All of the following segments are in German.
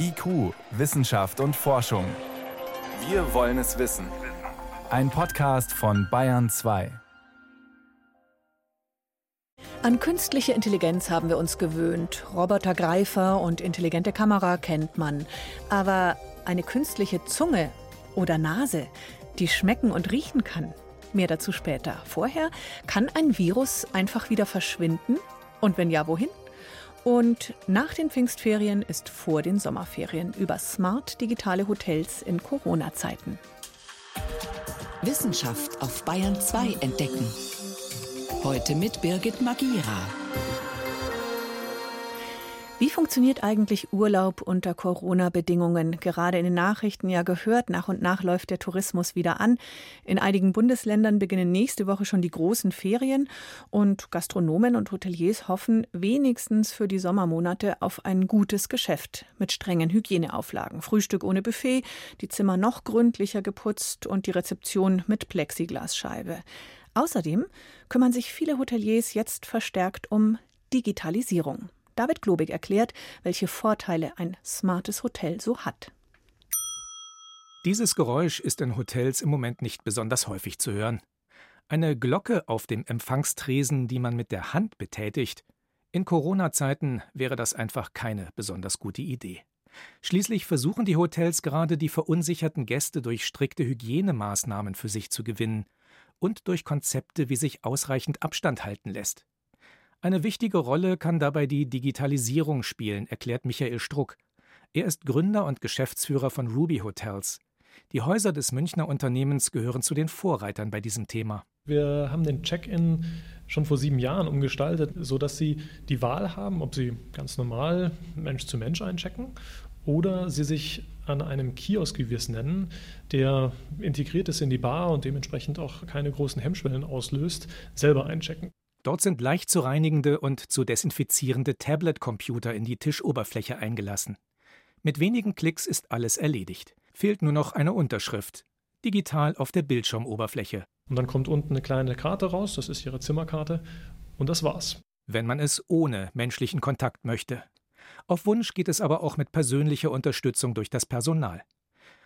IQ, Wissenschaft und Forschung. Wir wollen es wissen. Ein Podcast von Bayern 2. An künstliche Intelligenz haben wir uns gewöhnt. Robotergreifer und intelligente Kamera kennt man. Aber eine künstliche Zunge oder Nase, die schmecken und riechen kann, Mehr dazu später. Vorher kann ein Virus einfach wieder verschwinden? Und wenn ja, wohin? Und nach den Pfingstferien ist vor den Sommerferien über smart digitale Hotels in Corona-Zeiten. Wissenschaft auf Bayern 2 entdecken. Heute mit Birgit Magira. Wie funktioniert eigentlich Urlaub unter Corona-Bedingungen? Gerade in den Nachrichten ja gehört, nach und nach läuft der Tourismus wieder an. In einigen Bundesländern beginnen nächste Woche schon die großen Ferien und Gastronomen und Hoteliers hoffen wenigstens für die Sommermonate auf ein gutes Geschäft mit strengen Hygieneauflagen. Frühstück ohne Buffet, die Zimmer noch gründlicher geputzt und die Rezeption mit Plexiglasscheibe. Außerdem kümmern sich viele Hoteliers jetzt verstärkt um Digitalisierung. David Globig erklärt, welche Vorteile ein smartes Hotel so hat. Dieses Geräusch ist in Hotels im Moment nicht besonders häufig zu hören. Eine Glocke auf dem Empfangstresen, die man mit der Hand betätigt. In Corona-Zeiten wäre das einfach keine besonders gute Idee. Schließlich versuchen die Hotels gerade die verunsicherten Gäste durch strikte Hygienemaßnahmen für sich zu gewinnen und durch Konzepte, wie sich ausreichend Abstand halten lässt. Eine wichtige Rolle kann dabei die Digitalisierung spielen, erklärt Michael Struck. Er ist Gründer und Geschäftsführer von Ruby Hotels. Die Häuser des Münchner Unternehmens gehören zu den Vorreitern bei diesem Thema. Wir haben den Check-in schon vor sieben Jahren umgestaltet, sodass Sie die Wahl haben, ob Sie ganz normal Mensch zu Mensch einchecken oder Sie sich an einem Kiosk, wie wir es nennen, der integriert ist in die Bar und dementsprechend auch keine großen Hemmschwellen auslöst, selber einchecken. Dort sind leicht zu reinigende und zu desinfizierende Tablet-Computer in die Tischoberfläche eingelassen. Mit wenigen Klicks ist alles erledigt. Fehlt nur noch eine Unterschrift. Digital auf der Bildschirmoberfläche. Und dann kommt unten eine kleine Karte raus, das ist Ihre Zimmerkarte. Und das war's. Wenn man es ohne menschlichen Kontakt möchte. Auf Wunsch geht es aber auch mit persönlicher Unterstützung durch das Personal.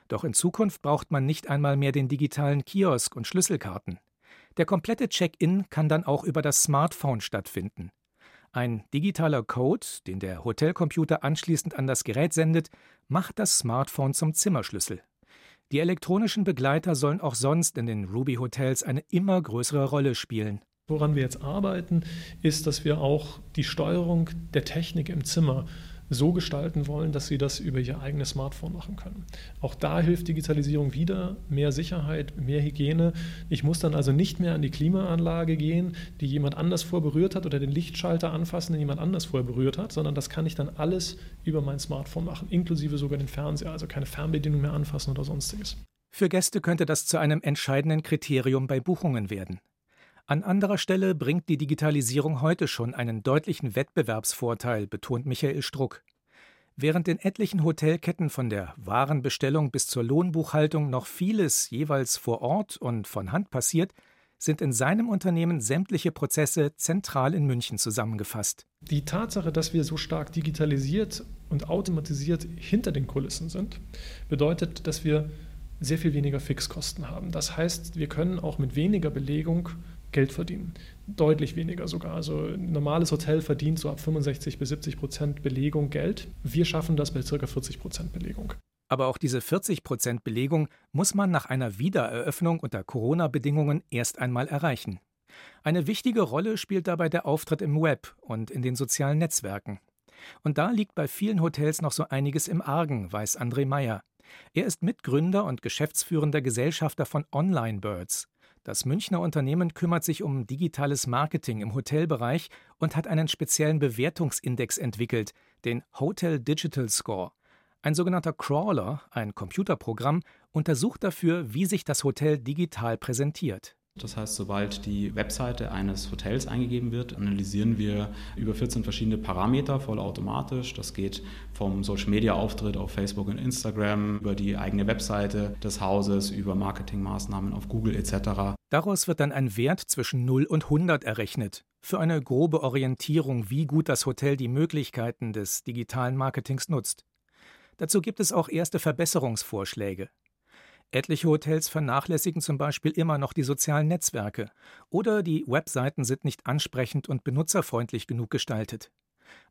Doch in Zukunft braucht man nicht einmal mehr den digitalen Kiosk und Schlüsselkarten. Der komplette Check-in kann dann auch über das Smartphone stattfinden. Ein digitaler Code, den der Hotelcomputer anschließend an das Gerät sendet, macht das Smartphone zum Zimmerschlüssel. Die elektronischen Begleiter sollen auch sonst in den Ruby Hotels eine immer größere Rolle spielen. Woran wir jetzt arbeiten, ist, dass wir auch die Steuerung der Technik im Zimmer so gestalten wollen, dass sie das über ihr eigenes Smartphone machen können. Auch da hilft Digitalisierung wieder, mehr Sicherheit, mehr Hygiene. Ich muss dann also nicht mehr an die Klimaanlage gehen, die jemand anders vorberührt hat oder den Lichtschalter anfassen, den jemand anders vorher berührt hat, sondern das kann ich dann alles über mein Smartphone machen, inklusive sogar den Fernseher, also keine Fernbedienung mehr anfassen oder sonstiges. Für Gäste könnte das zu einem entscheidenden Kriterium bei Buchungen werden. An anderer Stelle bringt die Digitalisierung heute schon einen deutlichen Wettbewerbsvorteil, betont Michael Struck. Während in etlichen Hotelketten von der Warenbestellung bis zur Lohnbuchhaltung noch vieles jeweils vor Ort und von Hand passiert, sind in seinem Unternehmen sämtliche Prozesse zentral in München zusammengefasst. Die Tatsache, dass wir so stark digitalisiert und automatisiert hinter den Kulissen sind, bedeutet, dass wir sehr viel weniger Fixkosten haben. Das heißt, wir können auch mit weniger Belegung Geld verdienen. Deutlich weniger sogar. Also ein normales Hotel verdient so ab 65 bis 70 Prozent Belegung Geld. Wir schaffen das bei ca. 40 Prozent Belegung. Aber auch diese 40 Prozent Belegung muss man nach einer Wiedereröffnung unter Corona-Bedingungen erst einmal erreichen. Eine wichtige Rolle spielt dabei der Auftritt im Web und in den sozialen Netzwerken. Und da liegt bei vielen Hotels noch so einiges im Argen, weiß André Meyer. Er ist Mitgründer und geschäftsführender Gesellschafter von Online Birds, das Münchner Unternehmen kümmert sich um digitales Marketing im Hotelbereich und hat einen speziellen Bewertungsindex entwickelt, den Hotel Digital Score. Ein sogenannter Crawler, ein Computerprogramm, untersucht dafür, wie sich das Hotel digital präsentiert. Das heißt, sobald die Webseite eines Hotels eingegeben wird, analysieren wir über 14 verschiedene Parameter vollautomatisch. Das geht vom Social-Media-Auftritt auf Facebook und Instagram, über die eigene Webseite des Hauses, über Marketingmaßnahmen auf Google etc. Daraus wird dann ein Wert zwischen 0 und 100 errechnet. Für eine grobe Orientierung, wie gut das Hotel die Möglichkeiten des digitalen Marketings nutzt. Dazu gibt es auch erste Verbesserungsvorschläge. Etliche Hotels vernachlässigen zum Beispiel immer noch die sozialen Netzwerke oder die Webseiten sind nicht ansprechend und benutzerfreundlich genug gestaltet.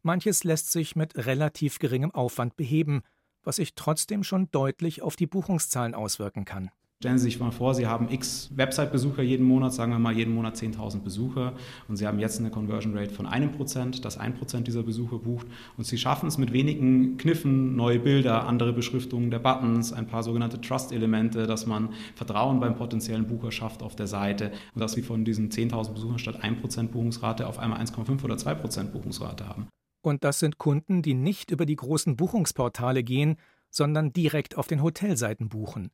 Manches lässt sich mit relativ geringem Aufwand beheben, was sich trotzdem schon deutlich auf die Buchungszahlen auswirken kann. Stellen Sie sich mal vor, Sie haben x Website-Besucher jeden Monat, sagen wir mal jeden Monat 10.000 Besucher und Sie haben jetzt eine Conversion Rate von einem Prozent, dass ein Prozent dieser Besucher bucht und Sie schaffen es mit wenigen Kniffen, neue Bilder, andere Beschriftungen der Buttons, ein paar sogenannte Trust-Elemente, dass man Vertrauen beim potenziellen Bucher schafft auf der Seite und dass Sie von diesen 10.000 Besuchern statt 1% Buchungsrate auf einmal 1,5 oder 2% Buchungsrate haben. Und das sind Kunden, die nicht über die großen Buchungsportale gehen, sondern direkt auf den Hotelseiten buchen.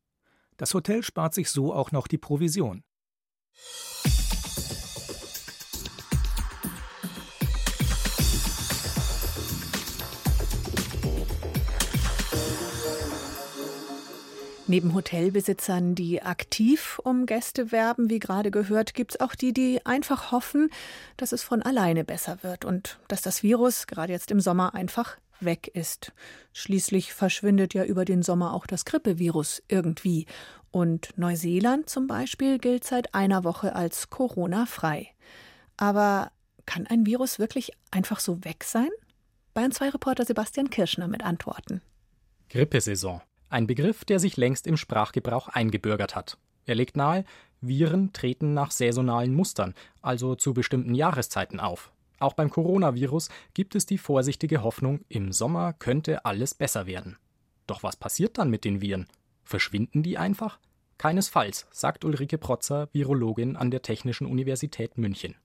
Das Hotel spart sich so auch noch die Provision. Neben Hotelbesitzern, die aktiv um Gäste werben, wie gerade gehört, gibt es auch die, die einfach hoffen, dass es von alleine besser wird und dass das Virus gerade jetzt im Sommer einfach weg ist. Schließlich verschwindet ja über den Sommer auch das Grippevirus irgendwie. Und Neuseeland zum Beispiel gilt seit einer Woche als Corona-frei. Aber kann ein Virus wirklich einfach so weg sein? Bayern 2 Reporter Sebastian Kirschner mit Antworten. Grippesaison. Ein Begriff, der sich längst im Sprachgebrauch eingebürgert hat. Er legt nahe, Viren treten nach saisonalen Mustern, also zu bestimmten Jahreszeiten auf. Auch beim Coronavirus gibt es die vorsichtige Hoffnung, im Sommer könnte alles besser werden. Doch was passiert dann mit den Viren? Verschwinden die einfach? Keinesfalls, sagt Ulrike Protzer, Virologin an der Technischen Universität München.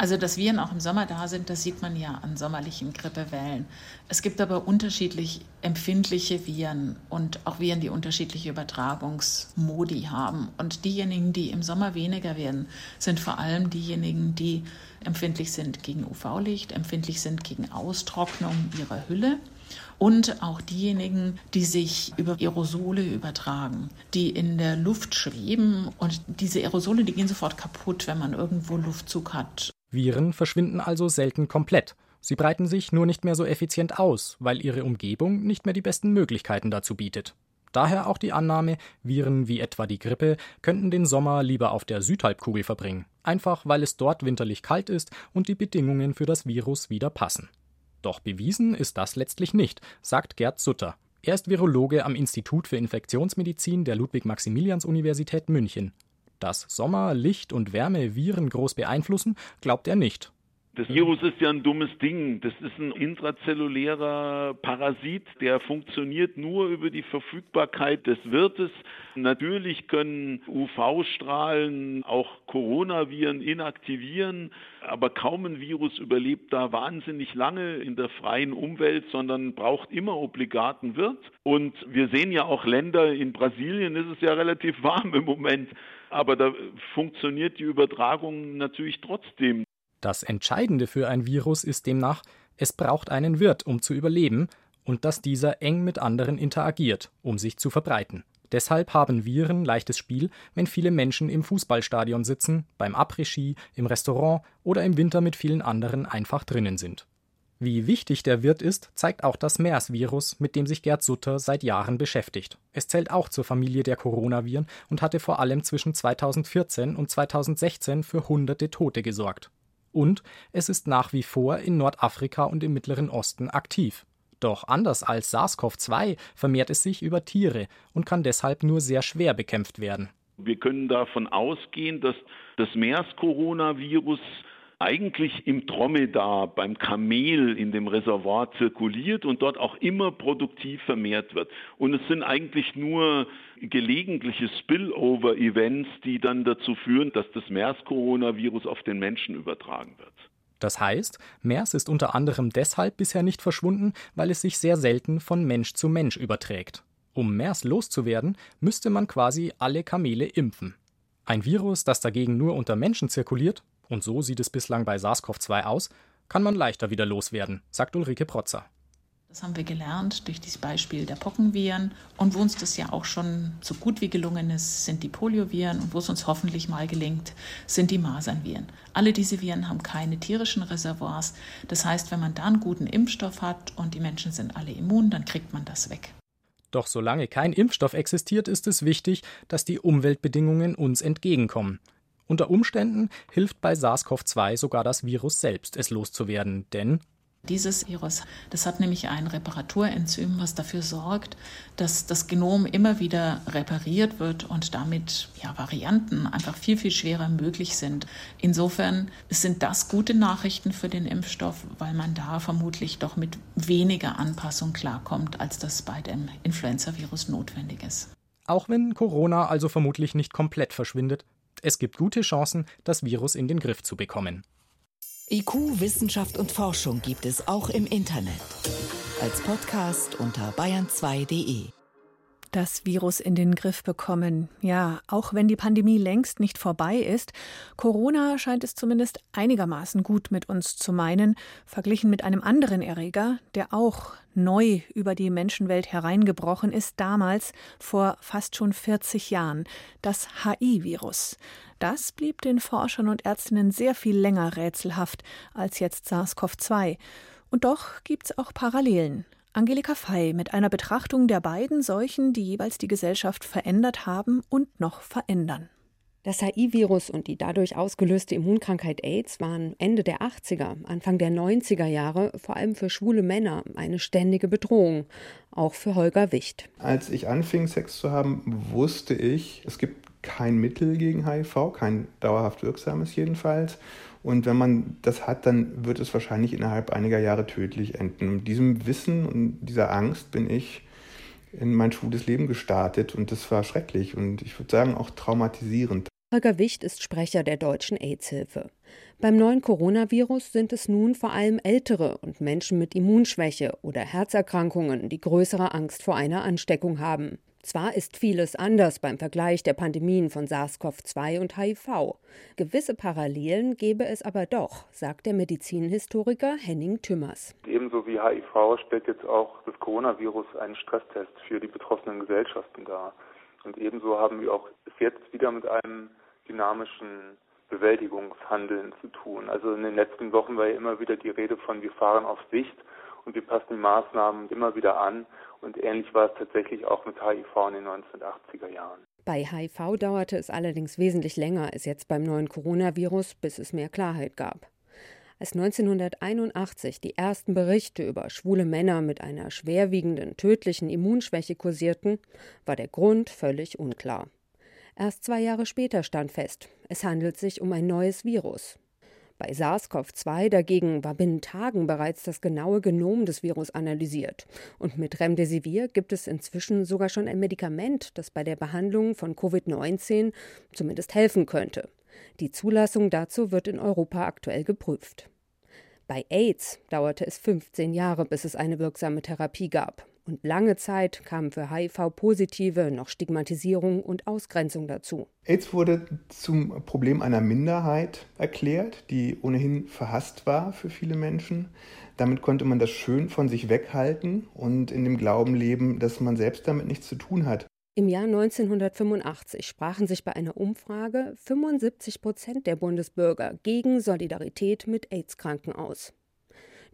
Also, dass Viren auch im Sommer da sind, das sieht man ja an sommerlichen Grippewellen. Es gibt aber unterschiedlich empfindliche Viren und auch Viren, die unterschiedliche Übertragungsmodi haben. Und diejenigen, die im Sommer weniger werden, sind vor allem diejenigen, die empfindlich sind gegen UV-Licht, empfindlich sind gegen Austrocknung ihrer Hülle und auch diejenigen, die sich über Aerosole übertragen, die in der Luft schweben und diese Aerosole, die gehen sofort kaputt, wenn man irgendwo Luftzug hat. Viren verschwinden also selten komplett. Sie breiten sich nur nicht mehr so effizient aus, weil ihre Umgebung nicht mehr die besten Möglichkeiten dazu bietet. Daher auch die Annahme, Viren wie etwa die Grippe könnten den Sommer lieber auf der Südhalbkugel verbringen, einfach weil es dort winterlich kalt ist und die Bedingungen für das Virus wieder passen. Doch bewiesen ist das letztlich nicht, sagt Gerd Sutter. Er ist Virologe am Institut für Infektionsmedizin der Ludwig-Maximilians-Universität München. Dass Sommer, Licht und Wärme Viren groß beeinflussen, glaubt er nicht. Das Virus ist ja ein dummes Ding. Das ist ein intrazellulärer Parasit, der funktioniert nur über die Verfügbarkeit des Wirtes. Natürlich können UV-Strahlen auch Coronaviren inaktivieren, aber kaum ein Virus überlebt da wahnsinnig lange in der freien Umwelt, sondern braucht immer obligaten Wirt. Und wir sehen ja auch Länder, in Brasilien ist es ja relativ warm im Moment, aber da funktioniert die Übertragung natürlich trotzdem. Das Entscheidende für ein Virus ist demnach, es braucht einen Wirt, um zu überleben, und dass dieser eng mit anderen interagiert, um sich zu verbreiten. Deshalb haben Viren leichtes Spiel, wenn viele Menschen im Fußballstadion sitzen, beim Après-Ski, im Restaurant oder im Winter mit vielen anderen einfach drinnen sind. Wie wichtig der Wirt ist, zeigt auch das MERS-Virus, mit dem sich Gerd Sutter seit Jahren beschäftigt. Es zählt auch zur Familie der Coronaviren und hatte vor allem zwischen 2014 und 2016 für hunderte Tote gesorgt. Und es ist nach wie vor in Nordafrika und im Mittleren Osten aktiv. Doch anders als SARS-CoV-2 vermehrt es sich über Tiere und kann deshalb nur sehr schwer bekämpft werden. Wir können davon ausgehen, dass das MERS-Coronavirus eigentlich im Dromedar, beim Kamel in dem Reservoir zirkuliert und dort auch immer produktiv vermehrt wird. Und es sind eigentlich nur gelegentliche Spillover-Events, die dann dazu führen, dass das MERS-Coronavirus auf den Menschen übertragen wird. Das heißt, MERS ist unter anderem deshalb bisher nicht verschwunden, weil es sich sehr selten von Mensch zu Mensch überträgt. Um MERS loszuwerden, müsste man quasi alle Kamele impfen. Ein Virus, das dagegen nur unter Menschen zirkuliert, und so sieht es bislang bei SARS-CoV-2 aus, kann man leichter wieder loswerden, sagt Ulrike Protzer. Das haben wir gelernt durch das Beispiel der Pockenviren. Und wo uns das ja auch schon so gut wie gelungen ist, sind die Polioviren. Und wo es uns hoffentlich mal gelingt, sind die Masernviren. Alle diese Viren haben keine tierischen Reservoirs. Das heißt, wenn man da einen guten Impfstoff hat und die Menschen sind alle immun, dann kriegt man das weg. Doch solange kein Impfstoff existiert, ist es wichtig, dass die Umweltbedingungen uns entgegenkommen. Unter Umständen hilft bei SARS-CoV-2 sogar das Virus selbst, es loszuwerden, denn dieses Virus, das hat nämlich ein Reparaturenzym, was dafür sorgt, dass das Genom immer wieder repariert wird und damit ja, Varianten einfach viel, viel schwerer möglich sind. Insofern sind das gute Nachrichten für den Impfstoff, weil man da vermutlich doch mit weniger Anpassung klarkommt, als das bei dem Influenza-Virus notwendig ist. Auch wenn Corona also vermutlich nicht komplett verschwindet, es gibt gute Chancen, das Virus in den Griff zu bekommen. IQ, Wissenschaft und Forschung gibt es auch im Internet. Als Podcast unter bayern2.de. Das Virus in den Griff bekommen. Ja, auch wenn die Pandemie längst nicht vorbei ist, Corona scheint es zumindest einigermaßen gut mit uns zu meinen, verglichen mit einem anderen Erreger, der auch neu über die Menschenwelt hereingebrochen ist, damals vor fast schon 40 Jahren, das HI-Virus. Das blieb den Forschern und Ärztinnen sehr viel länger rätselhaft als jetzt SARS-CoV-2. Und doch gibt's auch Parallelen. Angelika Fey mit einer Betrachtung der beiden Seuchen, die jeweils die Gesellschaft verändert haben und noch verändern. Das HIV-Virus und die dadurch ausgelöste Immunkrankheit AIDS waren Ende der 80er, Anfang der 90er Jahre vor allem für schwule Männer eine ständige Bedrohung, auch für Holger Wicht. Als ich anfing, Sex zu haben, wusste ich, es gibt kein Mittel gegen HIV, kein dauerhaft wirksames jedenfalls. Und wenn man das hat, dann wird es wahrscheinlich innerhalb einiger Jahre tödlich enden. Mit diesem Wissen und dieser Angst bin ich in mein schwules Leben gestartet und das war schrecklich und ich würde sagen auch traumatisierend. Holger Wicht ist Sprecher der deutschen AIDS-Hilfe. Beim neuen Coronavirus sind es nun vor allem Ältere und Menschen mit Immunschwäche oder Herzerkrankungen, die größere Angst vor einer Ansteckung haben. Zwar ist vieles anders beim Vergleich der Pandemien von SARS-CoV-2 und HIV. Gewisse Parallelen gäbe es aber doch, sagt der Medizinhistoriker Henning Tümmers. Ebenso wie HIV stellt jetzt auch das Coronavirus einen Stresstest für die betroffenen Gesellschaften dar. Und ebenso haben wir auch jetzt wieder mit einem dynamischen Bewältigungshandeln zu tun. Also in den letzten Wochen war ja immer wieder die Rede von wir fahren auf Sicht und wir passen die Maßnahmen immer wieder an. Und ähnlich war es tatsächlich auch mit HIV in den 1980er Jahren. Bei HIV dauerte es allerdings wesentlich länger als jetzt beim neuen Coronavirus, bis es mehr Klarheit gab. Als 1981 die ersten Berichte über schwule Männer mit einer schwerwiegenden tödlichen Immunschwäche kursierten, war der Grund völlig unklar. Erst zwei Jahre später stand fest, es handelt sich um ein neues Virus, bei SARS-CoV-2 dagegen war binnen Tagen bereits das genaue Genom des Virus analysiert. Und mit Remdesivir gibt es inzwischen sogar schon ein Medikament, das bei der Behandlung von Covid-19 zumindest helfen könnte. Die Zulassung dazu wird in Europa aktuell geprüft. Bei AIDS dauerte es 15 Jahre, bis es eine wirksame Therapie gab. Und lange Zeit kamen für HIV-Positive noch Stigmatisierung und Ausgrenzung dazu. AIDS wurde zum Problem einer Minderheit erklärt, die ohnehin verhasst war für viele Menschen. Damit konnte man das schön von sich weghalten und in dem Glauben leben, dass man selbst damit nichts zu tun hat. Im Jahr 1985 sprachen sich bei einer Umfrage 75 Prozent der Bundesbürger gegen Solidarität mit AIDS-Kranken aus.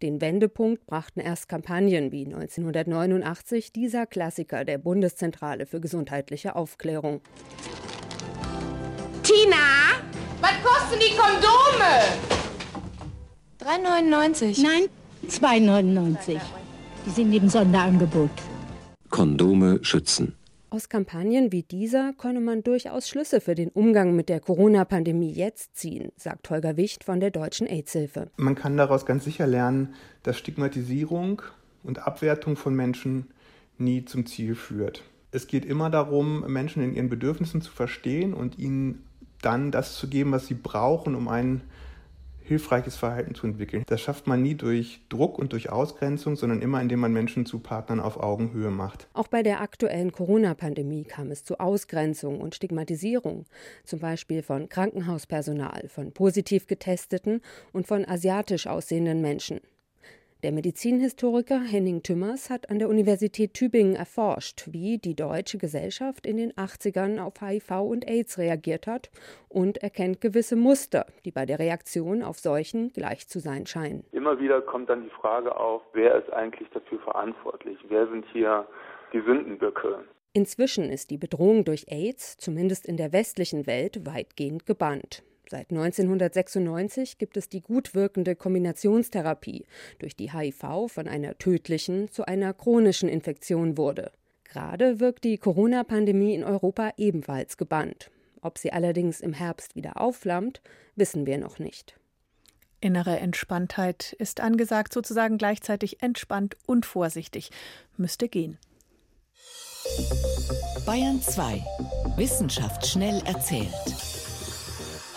Den Wendepunkt brachten erst Kampagnen wie 1989 dieser Klassiker der Bundeszentrale für gesundheitliche Aufklärung. Tina, was kosten die Kondome? 3,99. Nein, 2,99. Die sind im Sonderangebot. Kondome schützen. Aus Kampagnen wie dieser könne man durchaus Schlüsse für den Umgang mit der Corona-Pandemie jetzt ziehen, sagt Holger Wicht von der Deutschen AIDS-Hilfe. Man kann daraus ganz sicher lernen, dass Stigmatisierung und Abwertung von Menschen nie zum Ziel führt. Es geht immer darum, Menschen in ihren Bedürfnissen zu verstehen und ihnen dann das zu geben, was sie brauchen, um einen hilfreiches Verhalten zu entwickeln. Das schafft man nie durch Druck und durch Ausgrenzung, sondern immer indem man Menschen zu Partnern auf Augenhöhe macht. Auch bei der aktuellen Corona-Pandemie kam es zu Ausgrenzung und Stigmatisierung, zum Beispiel von Krankenhauspersonal, von positiv getesteten und von asiatisch aussehenden Menschen. Der Medizinhistoriker Henning Tümmers hat an der Universität Tübingen erforscht, wie die deutsche Gesellschaft in den 80ern auf HIV und AIDS reagiert hat und erkennt gewisse Muster, die bei der Reaktion auf Seuchen gleich zu sein scheinen. Immer wieder kommt dann die Frage auf, wer ist eigentlich dafür verantwortlich? Wer sind hier die Sündenböcke. Inzwischen ist die Bedrohung durch AIDS, zumindest in der westlichen Welt, weitgehend gebannt. Seit 1996 gibt es die gut wirkende Kombinationstherapie, durch die HIV von einer tödlichen zu einer chronischen Infektion wurde. Gerade wirkt die Corona-Pandemie in Europa ebenfalls gebannt. Ob sie allerdings im Herbst wieder aufflammt, wissen wir noch nicht. Innere Entspanntheit ist angesagt, sozusagen gleichzeitig entspannt und vorsichtig. Müsste gehen. Bayern 2. Wissenschaft schnell erzählt.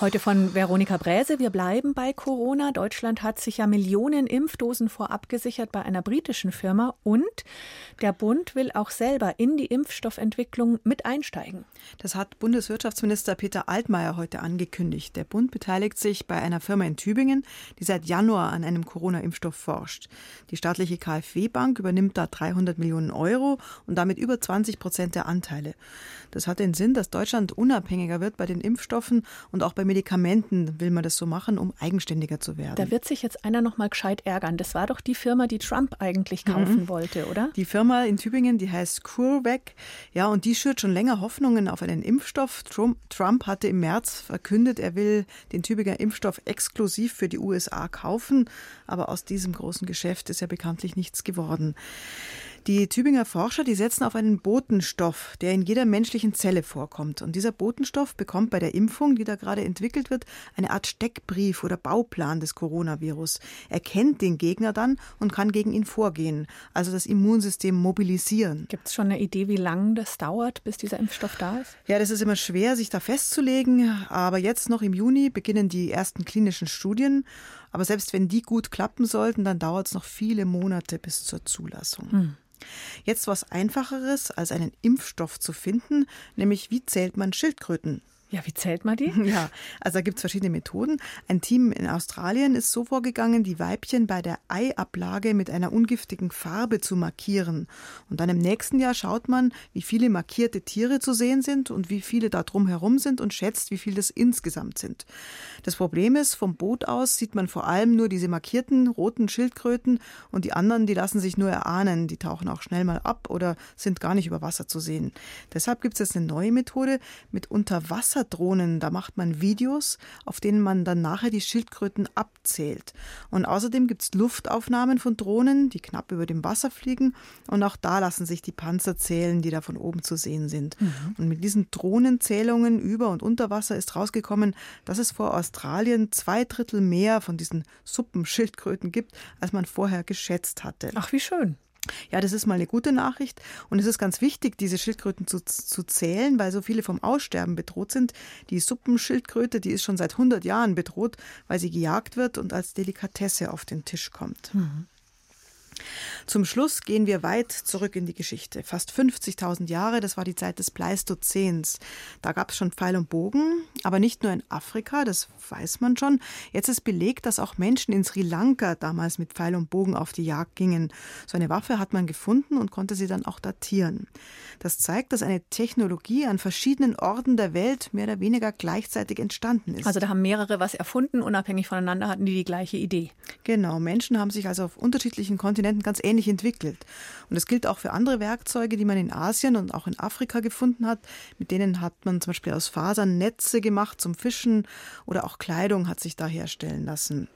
Heute von Veronika Bräse. Wir bleiben bei Corona. Deutschland hat sich ja Millionen Impfdosen vorab gesichert bei einer britischen Firma und der Bund will auch selber in die Impfstoffentwicklung mit einsteigen. Das hat Bundeswirtschaftsminister Peter Altmaier heute angekündigt. Der Bund beteiligt sich bei einer Firma in Tübingen, die seit Januar an einem Corona-Impfstoff forscht. Die staatliche KfW-Bank übernimmt da 300 Millionen Euro und damit über 20 Prozent der Anteile. Das hat den Sinn, dass Deutschland unabhängiger wird bei den Impfstoffen und auch beim Medikamenten will man das so machen, um eigenständiger zu werden. Da wird sich jetzt einer noch mal gescheit ärgern. Das war doch die Firma, die Trump eigentlich kaufen mhm. wollte, oder? Die Firma in Tübingen, die heißt CureVac. Ja, und die schürt schon länger Hoffnungen auf einen Impfstoff. Trump hatte im März verkündet, er will den Tübinger Impfstoff exklusiv für die USA kaufen. Aber aus diesem großen Geschäft ist ja bekanntlich nichts geworden. Die Tübinger Forscher, die setzen auf einen Botenstoff, der in jeder menschlichen Zelle vorkommt. Und dieser Botenstoff bekommt bei der Impfung, die da gerade entwickelt wird, eine Art Steckbrief oder Bauplan des Coronavirus. Er kennt den Gegner dann und kann gegen ihn vorgehen, also das Immunsystem mobilisieren. Gibt es schon eine Idee, wie lange das dauert, bis dieser Impfstoff da ist? Ja, das ist immer schwer, sich da festzulegen. Aber jetzt noch im Juni beginnen die ersten klinischen Studien. Aber selbst wenn die gut klappen sollten, dann dauert es noch viele Monate bis zur Zulassung. Hm. Jetzt was Einfacheres als einen Impfstoff zu finden, nämlich wie zählt man Schildkröten? Ja, wie zählt man die? Ja, also da gibt es verschiedene Methoden. Ein Team in Australien ist so vorgegangen, die Weibchen bei der Eiablage mit einer ungiftigen Farbe zu markieren. Und dann im nächsten Jahr schaut man, wie viele markierte Tiere zu sehen sind und wie viele da drumherum sind und schätzt, wie viele das insgesamt sind. Das Problem ist, vom Boot aus sieht man vor allem nur diese markierten roten Schildkröten und die anderen, die lassen sich nur erahnen. Die tauchen auch schnell mal ab oder sind gar nicht über Wasser zu sehen. Deshalb gibt es jetzt eine neue Methode mit Unterwasser Wasserdrohnen. Da macht man Videos, auf denen man dann nachher die Schildkröten abzählt. Und außerdem gibt es Luftaufnahmen von Drohnen, die knapp über dem Wasser fliegen. Und auch da lassen sich die Panzer zählen, die da von oben zu sehen sind. Mhm. Und mit diesen Drohnenzählungen über und unter Wasser ist rausgekommen, dass es vor Australien zwei Drittel mehr von diesen Suppenschildkröten gibt, als man vorher geschätzt hatte. Ach, wie schön. Ja, das ist mal eine gute Nachricht. Und es ist ganz wichtig, diese Schildkröten zu, zu zählen, weil so viele vom Aussterben bedroht sind. Die Suppenschildkröte, die ist schon seit 100 Jahren bedroht, weil sie gejagt wird und als Delikatesse auf den Tisch kommt. Mhm. Zum Schluss gehen wir weit zurück in die Geschichte. Fast 50.000 Jahre, das war die Zeit des Pleistozäns. Da gab es schon Pfeil und Bogen, aber nicht nur in Afrika, das weiß man schon. Jetzt ist belegt, dass auch Menschen in Sri Lanka damals mit Pfeil und Bogen auf die Jagd gingen. So eine Waffe hat man gefunden und konnte sie dann auch datieren. Das zeigt, dass eine Technologie an verschiedenen Orten der Welt mehr oder weniger gleichzeitig entstanden ist. Also da haben mehrere was erfunden, unabhängig voneinander hatten die die gleiche Idee. Genau, Menschen haben sich also auf unterschiedlichen Kontinenten ganz ähnlich entwickelt. Und das gilt auch für andere Werkzeuge, die man in Asien und auch in Afrika gefunden hat. Mit denen hat man zum Beispiel aus Fasern Netze gemacht zum Fischen oder auch Kleidung hat sich da herstellen lassen.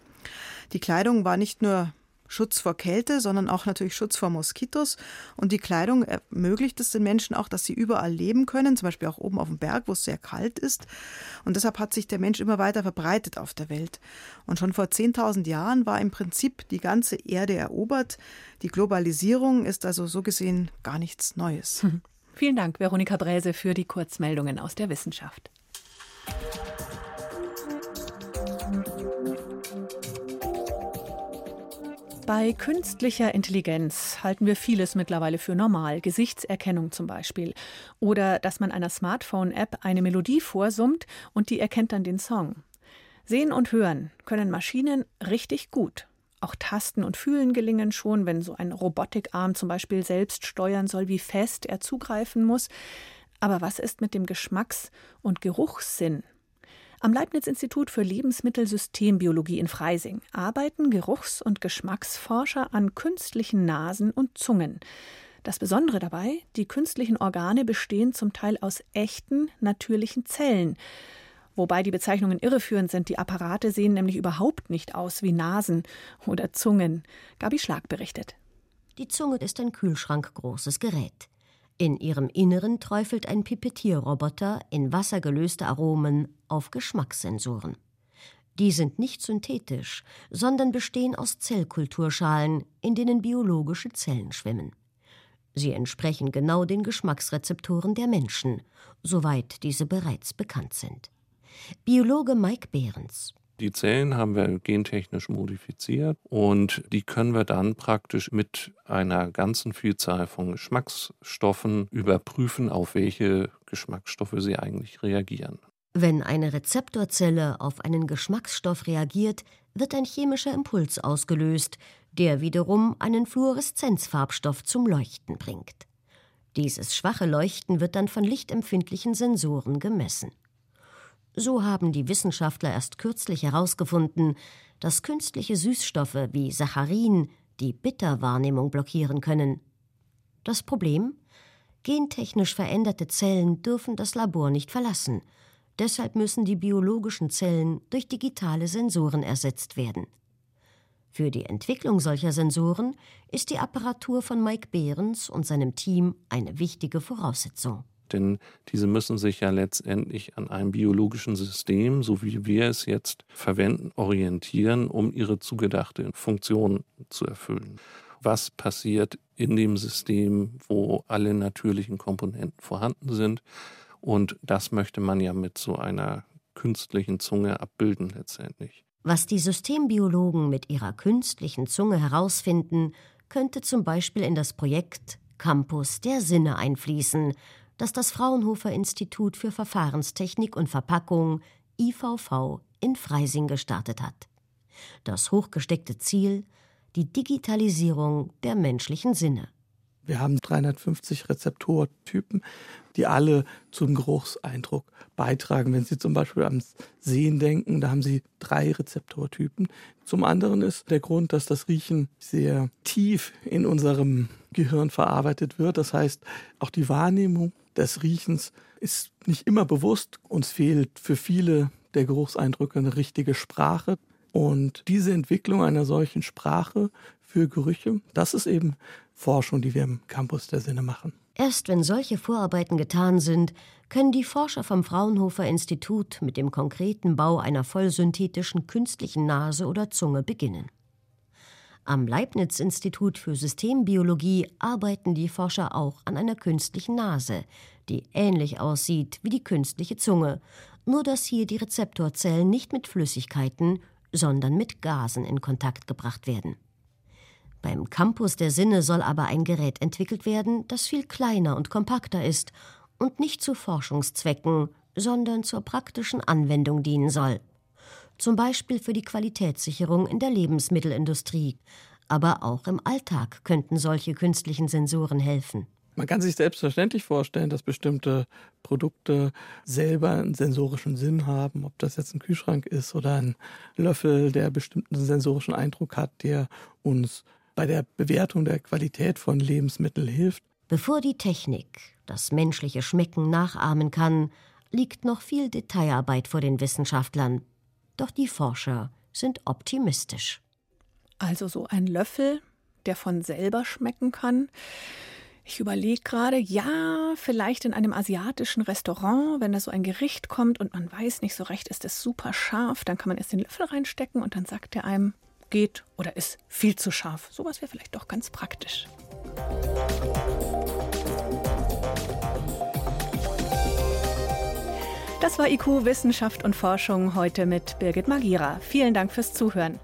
Die Kleidung war nicht nur Schutz vor Kälte, sondern auch natürlich Schutz vor Moskitos. Und die Kleidung ermöglicht es den Menschen auch, dass sie überall leben können, zum Beispiel auch oben auf dem Berg, wo es sehr kalt ist. Und deshalb hat sich der Mensch immer weiter verbreitet auf der Welt. Und schon vor 10.000 Jahren war im Prinzip die ganze Erde erobert. Die Globalisierung ist also so gesehen gar nichts Neues. Vielen Dank, Veronika Bräse, für die Kurzmeldungen aus der Wissenschaft. Bei künstlicher Intelligenz halten wir vieles mittlerweile für normal, Gesichtserkennung zum Beispiel. Oder dass man einer Smartphone-App eine Melodie vorsummt und die erkennt dann den Song. Sehen und hören können Maschinen richtig gut. Auch Tasten und Fühlen gelingen schon, wenn so ein Robotikarm zum Beispiel selbst steuern soll, wie fest er zugreifen muss. Aber was ist mit dem Geschmacks- und Geruchssinn? Am Leibniz-Institut für Lebensmittelsystembiologie in Freising arbeiten Geruchs- und Geschmacksforscher an künstlichen Nasen und Zungen. Das Besondere dabei, die künstlichen Organe bestehen zum Teil aus echten, natürlichen Zellen. Wobei die Bezeichnungen irreführend sind. Die Apparate sehen nämlich überhaupt nicht aus wie Nasen oder Zungen. Gabi Schlag berichtet. Die Zunge ist ein kühlschrankgroßes Gerät. In ihrem Inneren träufelt ein Pipettierroboter in Wasser gelöste Aromen auf Geschmackssensoren. Die sind nicht synthetisch, sondern bestehen aus Zellkulturschalen, in denen biologische Zellen schwimmen. Sie entsprechen genau den Geschmacksrezeptoren der Menschen, soweit diese bereits bekannt sind. Biologe Mike Behrens die Zellen haben wir gentechnisch modifiziert und die können wir dann praktisch mit einer ganzen Vielzahl von Geschmacksstoffen überprüfen, auf welche Geschmacksstoffe sie eigentlich reagieren. Wenn eine Rezeptorzelle auf einen Geschmacksstoff reagiert, wird ein chemischer Impuls ausgelöst, der wiederum einen Fluoreszenzfarbstoff zum Leuchten bringt. Dieses schwache Leuchten wird dann von lichtempfindlichen Sensoren gemessen. So haben die Wissenschaftler erst kürzlich herausgefunden, dass künstliche Süßstoffe wie Saccharin die Bitterwahrnehmung blockieren können. Das Problem? Gentechnisch veränderte Zellen dürfen das Labor nicht verlassen. Deshalb müssen die biologischen Zellen durch digitale Sensoren ersetzt werden. Für die Entwicklung solcher Sensoren ist die Apparatur von Mike Behrens und seinem Team eine wichtige Voraussetzung denn diese müssen sich ja letztendlich an einem biologischen System, so wie wir es jetzt verwenden, orientieren, um ihre zugedachte Funktion zu erfüllen. Was passiert in dem System, wo alle natürlichen Komponenten vorhanden sind? Und das möchte man ja mit so einer künstlichen Zunge abbilden letztendlich. Was die Systembiologen mit ihrer künstlichen Zunge herausfinden, könnte zum Beispiel in das Projekt Campus der Sinne einfließen, das das Fraunhofer Institut für Verfahrenstechnik und Verpackung IVV in Freising gestartet hat. Das hochgesteckte Ziel die Digitalisierung der menschlichen Sinne. Wir haben 350 Rezeptortypen, die alle zum Geruchseindruck beitragen. Wenn Sie zum Beispiel ans Sehen denken, da haben Sie drei Rezeptortypen. Zum anderen ist der Grund, dass das Riechen sehr tief in unserem Gehirn verarbeitet wird. Das heißt, auch die Wahrnehmung des Riechens ist nicht immer bewusst. Uns fehlt für viele der Geruchseindrücke eine richtige Sprache. Und diese Entwicklung einer solchen Sprache für Gerüche, das ist eben Forschung, die wir im Campus der Sinne machen. Erst wenn solche Vorarbeiten getan sind, können die Forscher vom Fraunhofer Institut mit dem konkreten Bau einer vollsynthetischen künstlichen Nase oder Zunge beginnen. Am Leibniz-Institut für Systembiologie arbeiten die Forscher auch an einer künstlichen Nase, die ähnlich aussieht wie die künstliche Zunge, nur dass hier die Rezeptorzellen nicht mit Flüssigkeiten, sondern mit Gasen in Kontakt gebracht werden. Beim Campus der Sinne soll aber ein Gerät entwickelt werden, das viel kleiner und kompakter ist und nicht zu Forschungszwecken, sondern zur praktischen Anwendung dienen soll zum Beispiel für die Qualitätssicherung in der Lebensmittelindustrie. Aber auch im Alltag könnten solche künstlichen Sensoren helfen. Man kann sich selbstverständlich vorstellen, dass bestimmte Produkte selber einen sensorischen Sinn haben, ob das jetzt ein Kühlschrank ist oder ein Löffel, der bestimmten sensorischen Eindruck hat, der uns bei der Bewertung der Qualität von Lebensmitteln hilft. Bevor die Technik das menschliche Schmecken nachahmen kann, liegt noch viel Detailarbeit vor den Wissenschaftlern. Doch die Forscher sind optimistisch. Also so ein Löffel, der von selber schmecken kann. Ich überlege gerade, ja, vielleicht in einem asiatischen Restaurant, wenn da so ein Gericht kommt und man weiß nicht so recht, ist es super scharf, dann kann man erst den Löffel reinstecken und dann sagt er einem, geht oder ist viel zu scharf. Sowas wäre vielleicht doch ganz praktisch. Das war IQ Wissenschaft und Forschung heute mit Birgit Magira. Vielen Dank fürs Zuhören.